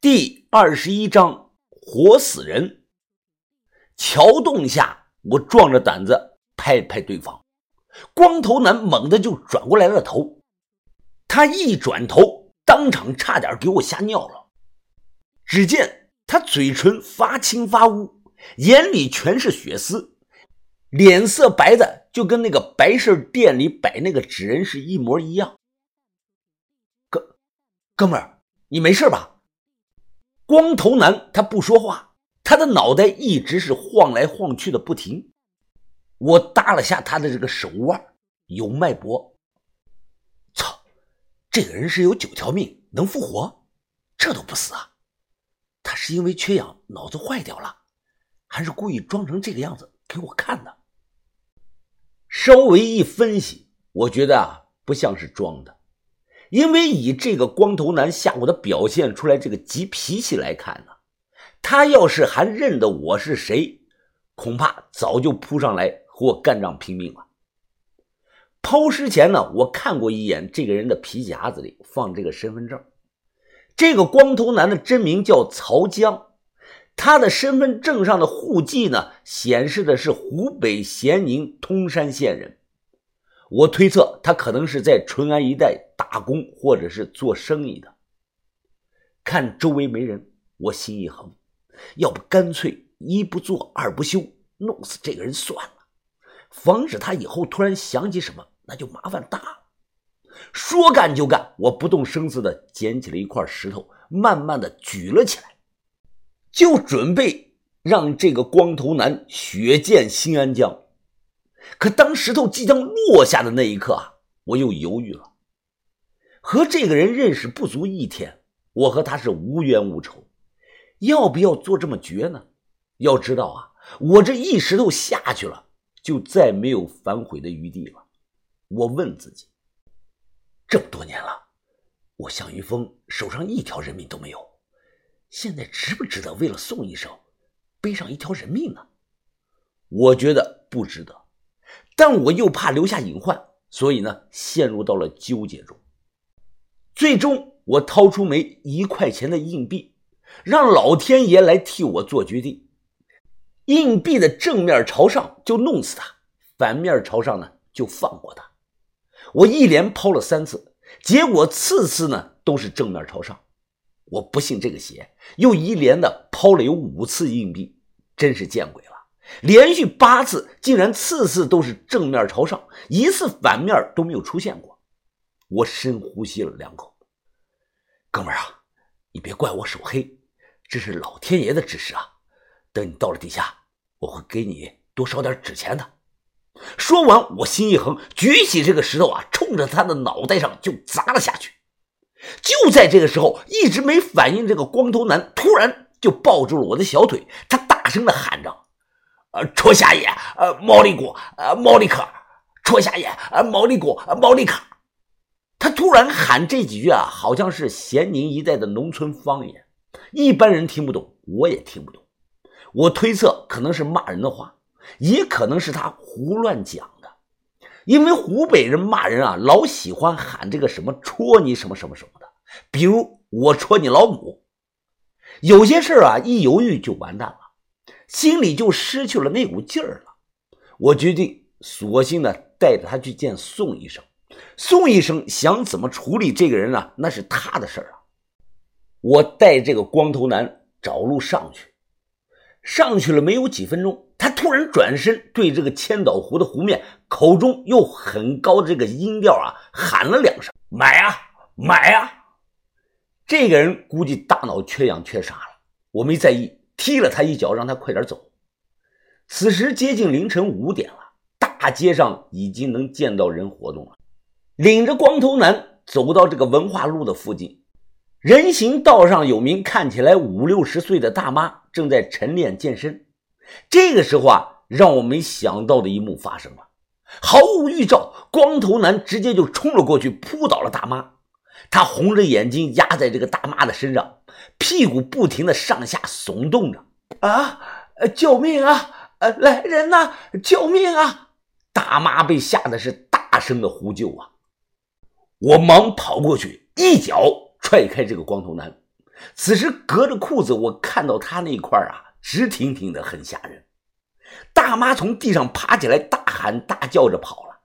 第二十一章活死人。桥洞下，我壮着胆子拍拍对方。光头男猛地就转过来了头，他一转头，当场差点给我吓尿了。只见他嘴唇发青发乌，眼里全是血丝，脸色白的就跟那个白事店里摆那个纸人是一模一样。哥，哥们儿，你没事吧？光头男他不说话，他的脑袋一直是晃来晃去的不停。我搭了下他的这个手腕，有脉搏。操，这个人是有九条命，能复活，这都不死啊？他是因为缺氧脑子坏掉了，还是故意装成这个样子给我看的？稍微一分析，我觉得啊，不像是装的。因为以这个光头男下午的表现出来这个急脾气来看呢，他要是还认得我是谁，恐怕早就扑上来和我干仗拼命了。抛尸前呢，我看过一眼这个人的皮夹子里放这个身份证，这个光头男的真名叫曹江，他的身份证上的户籍呢显示的是湖北咸宁通山县人。我推测他可能是在淳安一带打工或者是做生意的。看周围没人，我心一横，要不干脆一不做二不休，弄死这个人算了，防止他以后突然想起什么，那就麻烦大了。说干就干，我不动声色的捡起了一块石头，慢慢的举了起来，就准备让这个光头男血溅新安江。可当石头即将落下的那一刻啊，我又犹豫了。和这个人认识不足一天，我和他是无冤无仇，要不要做这么绝呢？要知道啊，我这一石头下去了，就再没有反悔的余地了。我问自己：这么多年了，我向云峰手上一条人命都没有，现在值不值得为了宋医生背上一条人命呢？我觉得不值得。但我又怕留下隐患，所以呢，陷入到了纠结中。最终，我掏出枚一块钱的硬币，让老天爷来替我做决定。硬币的正面朝上就弄死他，反面朝上呢就放过他。我一连抛了三次，结果次次呢都是正面朝上。我不信这个邪，又一连的抛了有五次硬币，真是见鬼了。连续八次，竟然次次都是正面朝上，一次反面都没有出现过。我深呼吸了两口，哥们儿啊，你别怪我手黑，这是老天爷的指示啊！等你到了底下，我会给你多烧点纸钱的。说完，我心一横，举起这个石头啊，冲着他的脑袋上就砸了下去。就在这个时候，一直没反应这个光头男突然就抱住了我的小腿，他大声的喊着。呃，戳瞎眼，呃，毛利果，呃，毛利克，戳瞎眼，呃，毛利果，呃，毛利卡。他突然喊这几句啊，好像是咸宁一带的农村方言，一般人听不懂，我也听不懂。我推测可能是骂人的话，也可能是他胡乱讲的。因为湖北人骂人啊，老喜欢喊这个什么戳你什么什么什么的，比如我戳你老母。有些事啊，一犹豫就完蛋了。心里就失去了那股劲儿了。我决定，索性呢带着他去见宋医生。宋医生想怎么处理这个人呢？那是他的事儿啊。我带这个光头男找路上去，上去了没有几分钟，他突然转身对这个千岛湖的湖面，口中用很高的这个音调啊喊了两声：“买啊，买啊！”这个人估计大脑缺氧缺傻了，我没在意。踢了他一脚，让他快点走。此时接近凌晨五点了，大街上已经能见到人活动了。领着光头男走到这个文化路的附近，人行道上有名看起来五六十岁的大妈正在晨练健身。这个时候啊，让我没想到的一幕发生了，毫无预兆，光头男直接就冲了过去，扑倒了大妈。他红着眼睛压在这个大妈的身上。屁股不停的上下耸动着，啊！救命啊！呃，来人呐！救命啊！大妈被吓得是大声的呼救啊！我忙跑过去，一脚踹开这个光头男。此时隔着裤子，我看到他那块啊，直挺挺的，很吓人。大妈从地上爬起来，大喊大叫着跑了，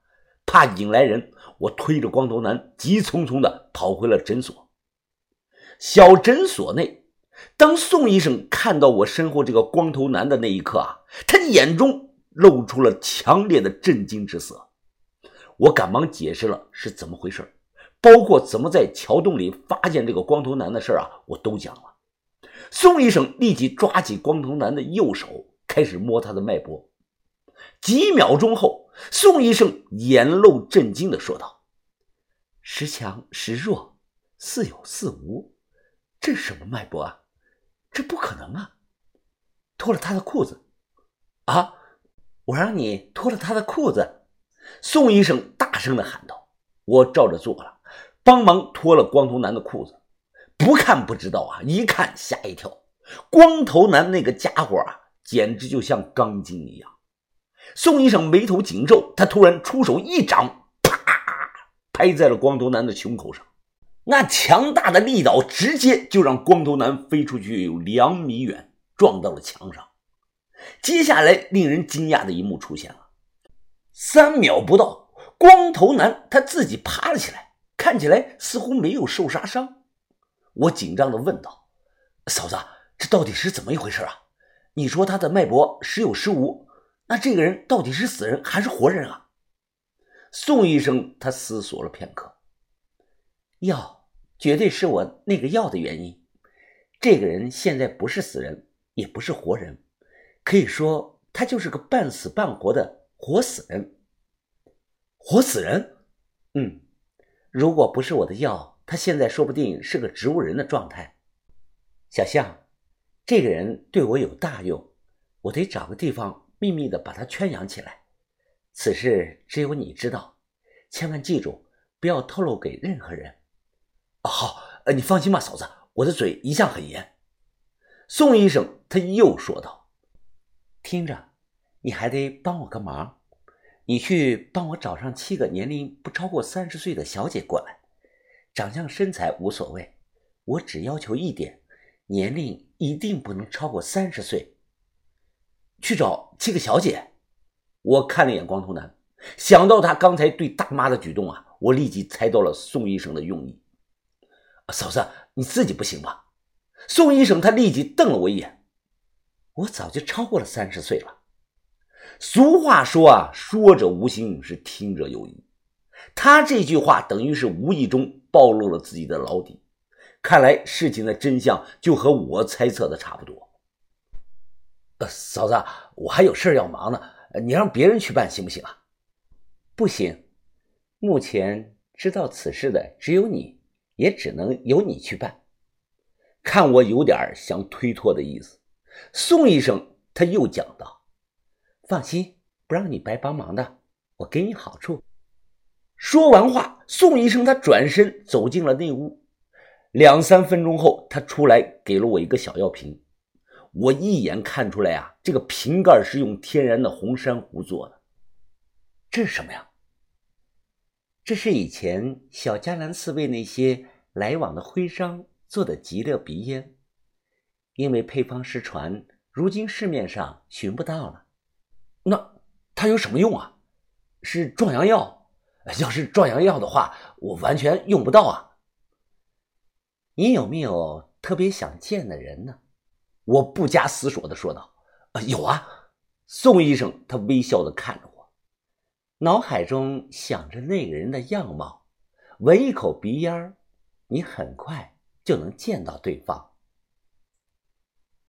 怕引来人，我推着光头男急匆匆的跑回了诊所。小诊所内，当宋医生看到我身后这个光头男的那一刻啊，他眼中露出了强烈的震惊之色。我赶忙解释了是怎么回事，包括怎么在桥洞里发现这个光头男的事啊，我都讲了。宋医生立即抓起光头男的右手，开始摸他的脉搏。几秒钟后，宋医生眼露震惊的说道：“时强时弱，似有似无。”这是什么脉搏啊？这不可能啊！脱了他的裤子啊！我让你脱了他的裤子！宋医生大声的喊道。我照着做了，帮忙脱了光头男的裤子。不看不知道啊，一看吓一跳。光头男那个家伙啊，简直就像钢筋一样。宋医生眉头紧皱，他突然出手一掌，啪，拍在了光头男的胸口上。那强大的力道直接就让光头男飞出去有两米远，撞到了墙上。接下来令人惊讶的一幕出现了：三秒不到，光头男他自己爬了起来，看起来似乎没有受啥伤。我紧张的问道：“嫂子，这到底是怎么一回事啊？你说他的脉搏时有时无，那这个人到底是死人还是活人啊？”宋医生他思索了片刻，药。绝对是我那个药的原因。这个人现在不是死人，也不是活人，可以说他就是个半死半活的活死人。活死人？嗯，如果不是我的药，他现在说不定是个植物人的状态。小象，这个人对我有大用，我得找个地方秘密的把他圈养起来。此事只有你知道，千万记住，不要透露给任何人。好，呃，你放心吧，嫂子，我的嘴一向很严。宋医生他又说道：“听着，你还得帮我个忙，你去帮我找上七个年龄不超过三十岁的小姐过来，长相身材无所谓，我只要求一点，年龄一定不能超过三十岁。去找七个小姐。”我看了一眼光头男，想到他刚才对大妈的举动啊，我立即猜到了宋医生的用意。嫂子，你自己不行吧？宋医生他立即瞪了我一眼。我早就超过了三十岁了。俗话说啊，说者无心，是听者有意。他这句话等于是无意中暴露了自己的老底。看来事情的真相就和我猜测的差不多。呃，嫂子，我还有事要忙呢，你让别人去办行不行啊？不行，目前知道此事的只有你。也只能由你去办。看我有点想推脱的意思，宋医生他又讲道：“放心，不让你白帮忙的，我给你好处。”说完话，宋医生他转身走进了内屋。两三分钟后，他出来给了我一个小药瓶。我一眼看出来啊，这个瓶盖是用天然的红珊瑚做的。这是什么呀？这是以前小迦南寺为那些来往的徽商做的极乐鼻烟，因为配方失传，如今市面上寻不到了。那它有什么用啊？是壮阳药？要是壮阳药的话，我完全用不到啊。你有没有特别想见的人呢？我不加思索的说道：“啊有啊。”宋医生他微笑的看着我。脑海中想着那个人的样貌，闻一口鼻烟你很快就能见到对方。